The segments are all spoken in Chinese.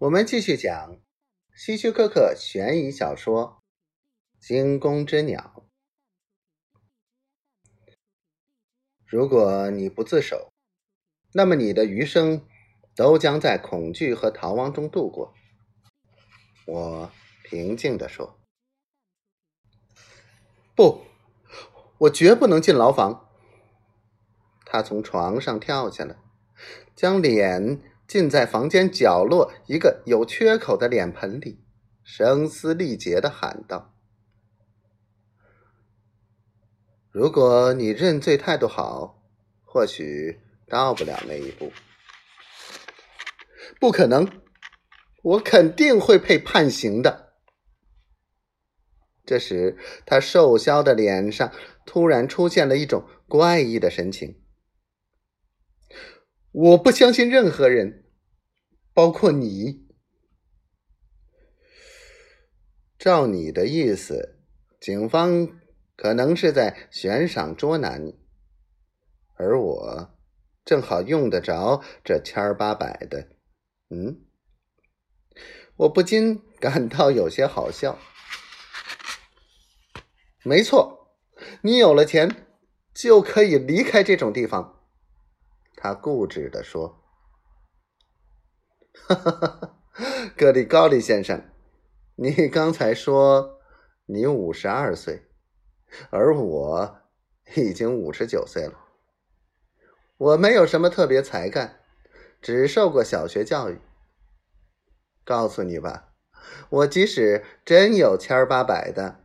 我们继续讲希区柯克悬疑小说《惊弓之鸟》。如果你不自首，那么你的余生都将在恐惧和逃亡中度过。我平静地说：“不，我绝不能进牢房。”他从床上跳下来，将脸。浸在房间角落一个有缺口的脸盆里，声嘶力竭的喊道：“如果你认罪态度好，或许到不了那一步。不可能，我肯定会被判刑的。”这时，他瘦削的脸上突然出现了一种怪异的神情。我不相信任何人，包括你。照你的意思，警方可能是在悬赏捉拿你，而我正好用得着这千儿八百的。嗯，我不禁感到有些好笑。没错，你有了钱就可以离开这种地方。他固执地说：“哈哈，格里高利先生，你刚才说你五十二岁，而我已经五十九岁了。我没有什么特别才干，只受过小学教育。告诉你吧，我即使真有千儿八百的，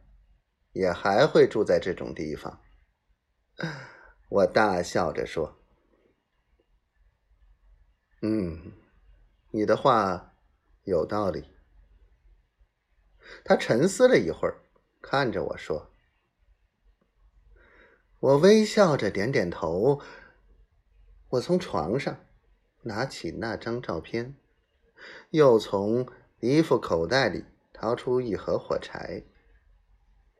也还会住在这种地方。”我大笑着说。嗯，你的话有道理。他沉思了一会儿，看着我说：“我微笑着点点头。”我从床上拿起那张照片，又从衣服口袋里掏出一盒火柴，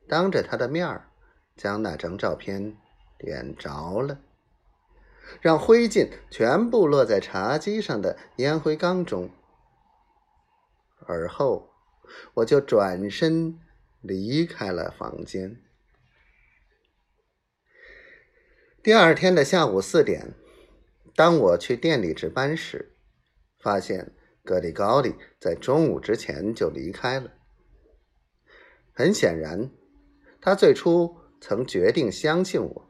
当着他的面儿将那张照片点着了。让灰烬全部落在茶几上的烟灰缸中，而后我就转身离开了房间。第二天的下午四点，当我去店里值班时，发现格里高利在中午之前就离开了。很显然，他最初曾决定相信我。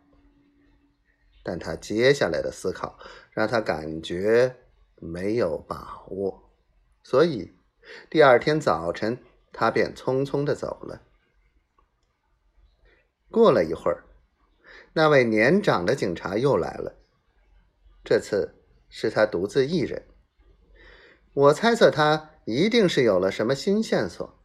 但他接下来的思考让他感觉没有把握，所以第二天早晨他便匆匆的走了。过了一会儿，那位年长的警察又来了，这次是他独自一人。我猜测他一定是有了什么新线索，